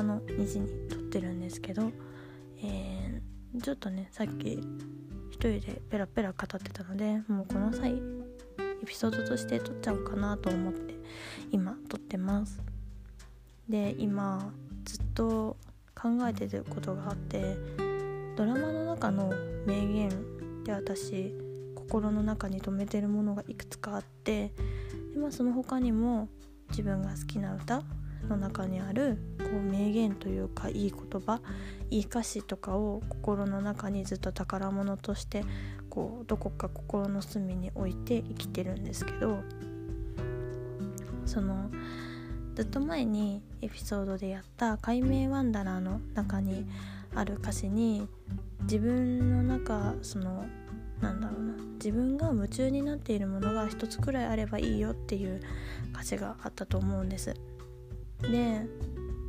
日の2時に撮ってるんですけど、えー、ちょっとねさっき一人でペラペラ語ってたのでもうこの際エピソードとして撮っちゃおうかなと思って今撮ってます。で今ずっと考えてることがあってドラマの中の名言で私心の中に留めてるものがいくつかあってで、まあ、その他にも自分が好きな歌の中にあるこう名言というかいい言葉いい歌詞とかを心の中にずっと宝物としてこうどこか心の隅に置いて生きてるんですけどそのずっと前にエピソードでやった「解明ワンダラー」の中にある歌詞に自分の中そのなんだろうな自分が夢中になっているものが一つくらいあればいいよっていう歌詞があったと思うんです。で、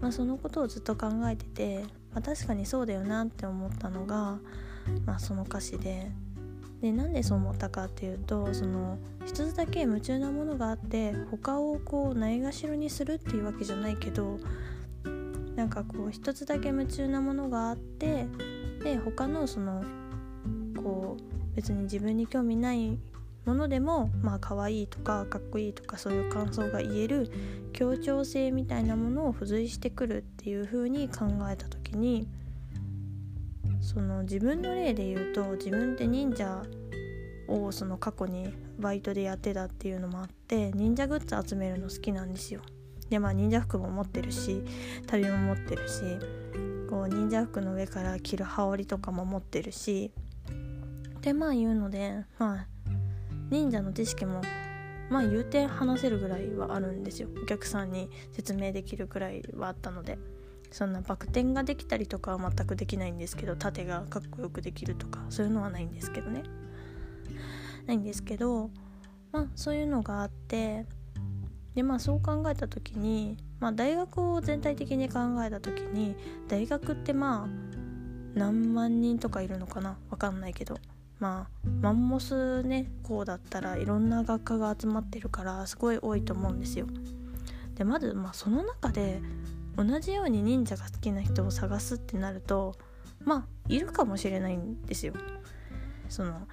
まあ、そのことをずっと考えてて、まあ、確かにそうだよなって思ったのが、まあ、その歌詞で。でなんでそう思ったかっていうとその一つだけ夢中なものがあって他をこうないがしろにするっていうわけじゃないけどなんかこう一つだけ夢中なものがあってで他のそのこう別に自分に興味ないものでもまあ可愛いとかかっこいいとかそういう感想が言える協調性みたいなものを付随してくるっていう風に考えた時にその自分の例で言うと自分って忍者をその過去にバイトでやってたっていうのもあって忍者グッズ集めるの好きなんですよ。でまあ忍者服も持ってるし旅も持ってるしこう忍者服の上から着る羽織とかも持ってるしでまあ言うのでまあ忍者の知識もまあ言うて話せるぐらいはあるんですよ。お客さんに説明できるぐらいはあったので。そんなバク転ができたりとかは全くできないんですけど盾がかっこよくできるとかそういうのはないんですけどね。ないんですけどまあそういうのがあってでまあそう考えた時に、まあ、大学を全体的に考えた時に大学ってまあ何万人とかいるのかな？わかんないけど。まあマンモスねこうだったらいろんな学科が集まってるからすごい多いと思うんですよ。でまず、まあ、その中で同じように忍者が好きな人を探すってなるとまあいるかもしれないんですよ。その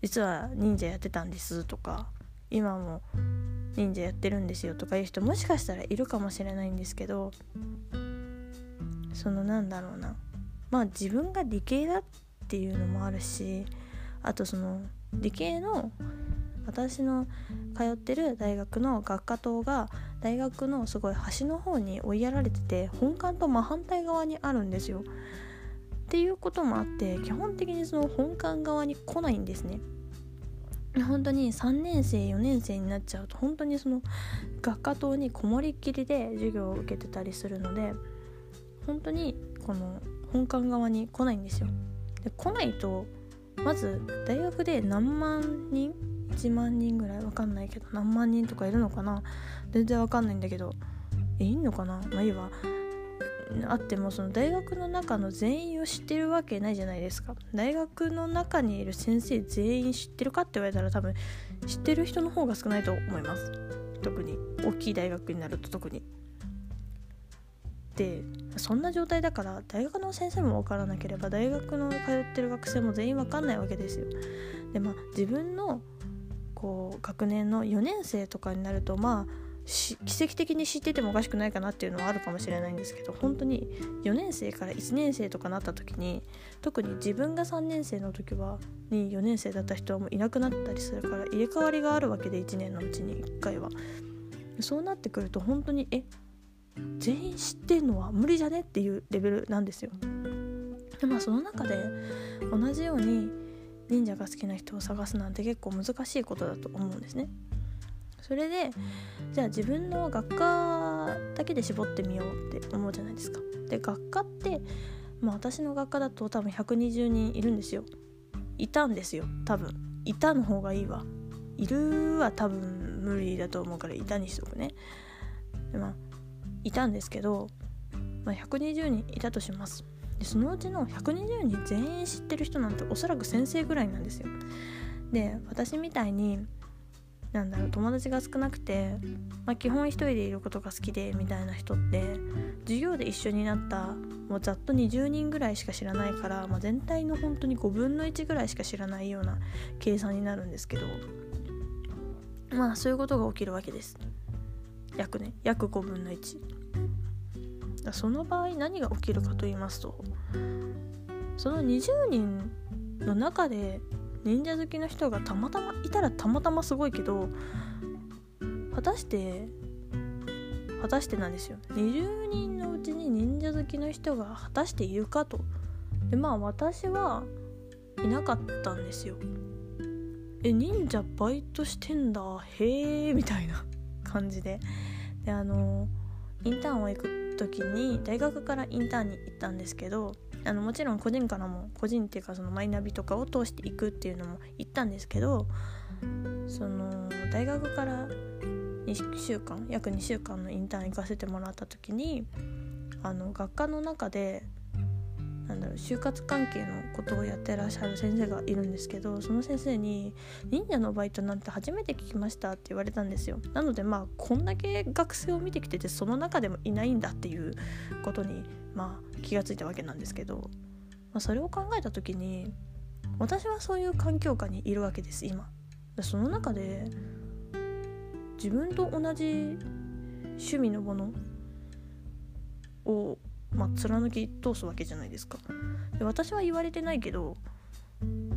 実は忍者やってたんですとか今も忍者やってるんですよとかいう人もしかしたらいるかもしれないんですけどそのなんだろうなまあ自分が理系だっっていうのもあるしあとその理系の私の通ってる大学の学科棟が大学のすごい端の方に追いやられてて本館と真反対側にあるんですよ。っていうこともあって基本的にその本館側に来ないんですね。本当に3年生4年生になっちゃうと本当にその学科棟にこもりっきりで授業を受けてたりするので本当にこの本館側に来ないんですよ。で来ないとまず大学で何万人1万人ぐらいわかんないけど何万人とかいるのかな？全然わかんないんだけどえいんのかな？まあいいわあってもその大学の中の全員を知ってるわけないじゃないですか。大学の中にいる先生全員知ってるかって言われたら多分知ってる人の方が少ないと思います。特に大きい大学になると特に。でそんな状態だから大学の先生も分からなければ大学の通ってる学生も全員分かんないわけですよ。でまあ自分のこう学年の4年生とかになるとまあ奇跡的に知っててもおかしくないかなっていうのはあるかもしれないんですけど本当に4年生から1年生とかなった時に特に自分が3年生の時はに4年生だった人はもういなくなったりするから入れ替わりがあるわけで1年のうちに1回は。そうなってくると本当にえ全員知ってんのは無理じゃねっていうレベルなんですよ。でまあその中で同じように忍者が好きな人を探すなんて結構難しいことだと思うんですね。それでじゃあ自分の学科だけで絞ってみようって思うじゃないですか。で学科ってまあ私の学科だと多分120人いるんですよ。いたんですよ多分。いたの方がいいわ。いるは多分無理だと思うからいたにしとくね。でまあいたんですけど、まあ、120人いたとします。でそのうちの120人全員知ってる人なんておそらく先生ぐらいなんですよ。で私みたいになんだろう友達が少なくて、まあ、基本一人でいることが好きでみたいな人って授業で一緒になったもうざっと20人ぐらいしか知らないから、まあ、全体の本当に5分の1ぐらいしか知らないような計算になるんですけどまあそういうことが起きるわけです。約ね約5分の1その場合何が起きるかと言いますとその20人の中で忍者好きの人がたまたまいたらたまたますごいけど果たして果たしてなんですよ。20人のうちに忍者好きの人が果たしているかと。でまあ私はいなかったんですよ。え忍者バイトしてんだ？へえみたいな。感じで。であのインターンを行く時に大学からインターンに行ったんですけどあのもちろん個人からも個人っていうかそのマイナビとかを通していくっていうのも言ったんですけどその大学から2週間約2週間のインターン行かせてもらった時にあの学科の中でなんだろう就活関係のことをやってらっしゃる先生がいるんですけどその先生に「忍者のバイトなんて初めて聞きました」って言われたんですよ。なのでまあこんだけ学生を見てきててその中でもいないんだっていうことにまあ気がついたわけなんですけど、まあ、それを考えた時に私はそういう環境下にいるわけです今その中で自分と同じ趣味のものをまあ、貫き通すわけじゃないですか。で私は言われてないけど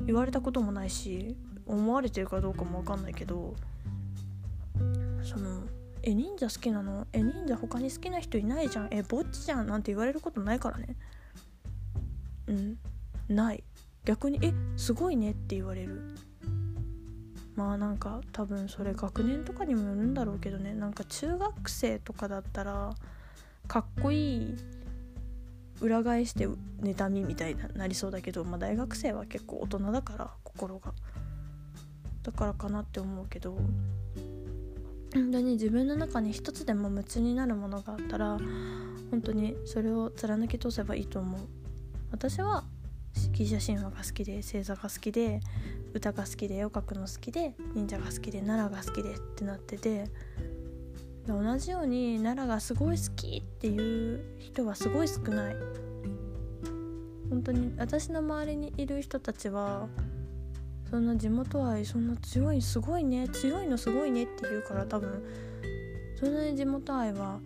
言われたこともないし思われてるかどうかも分かんないけどその「え忍者好きなの？え忍者他に好きな人いないじゃん？えぼっちじゃん」なんて言われることないからね。うんない。逆に「えすごいね」って言われる。まあなんか多分それ学年とかにもよるんだろうけどね。なんか中学生とかだったらかっこいい裏返して妬みみたいになりそうだけど、まあ、大学生は結構大人だから心が。だからかなって思うけど。本当に自分の中に一つでも夢中になるものがあったら本当にそれを貫き通せばいいと思う。私はギリシャ神話が好きで星座が好きで歌が好きで絵を描くの好きで忍者が好きで奈良が好きでってなってて同じように奈良がすごい好きっていう人はすごい少ない。本当に私の周りにいる人たちはそんな地元愛そんな強いすごいね強いのすごいねって言うから多分そんなに地元愛は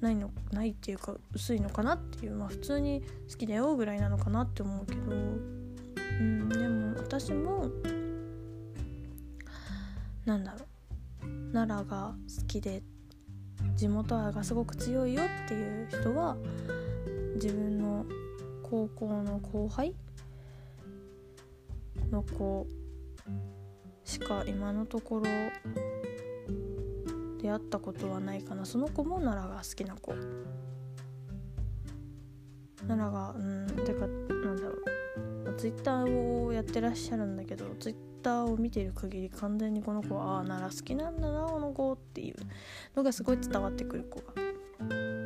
ないのないっていうか薄いのかなっていうまあ普通に好きだよぐらいなのかなって思うけど。うんでも私もなんだろう奈良が好きで地元愛がすごく強いよっていう人は自分の高校の後輩の子しか今のところ出会ったことはないかな。その子も奈良が好きな子。奈良がうんてかツイッターをやってらっしゃるんだけどツイッターを見ている限り完全にこの子はああ奈良好きなんだなこの子っていうのがすごい伝わってくる子が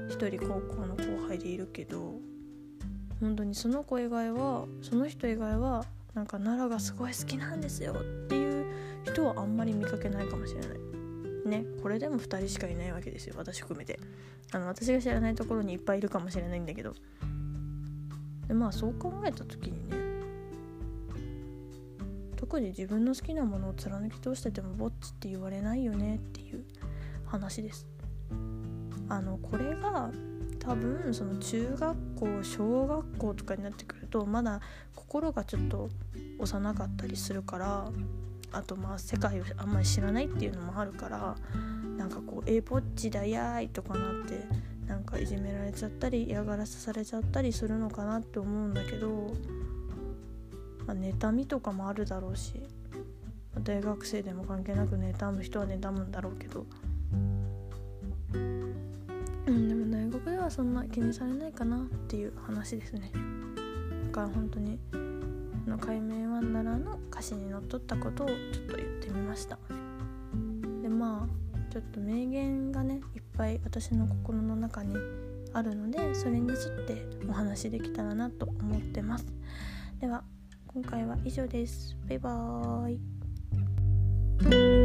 一人高校の後輩でいるけど本当にその子以外はその人以外はなんか奈良がすごい好きなんですよっていう人はあんまり見かけないかもしれない。ねこれでも2人しかいないわけですよ私含めて。あの私が知らないところにいっぱいいるかもしれないんだけど。でまあそう考えた時にね特に自分の好きなものを貫き通しててもぼっちって言われないよねっていう話です。あのこれが多分その中学校小学校とかになってくるとまだ心がちょっと幼かったりするからあとまあ世界をあんまり知らないっていうのもあるからなんかこう「えぼっちだやーい」とかなってなんかいじめられちゃったり嫌がらせされちゃったりするのかなって思うんだけどまあ、妬みとかもあるだろうし大学生でも関係なく妬む人は妬むんだろうけど。うんでも大学ではそんな気にされないかなっていう話ですね。だから本当にの「海面ワンダラー」の歌詞にのっとったことをちょっと言ってみました。でまあちょっと名言がねいっぱい私の心の中にあるのでそれに沿ってお話できたらなと思ってます。では今回は以上です。バイバーイ。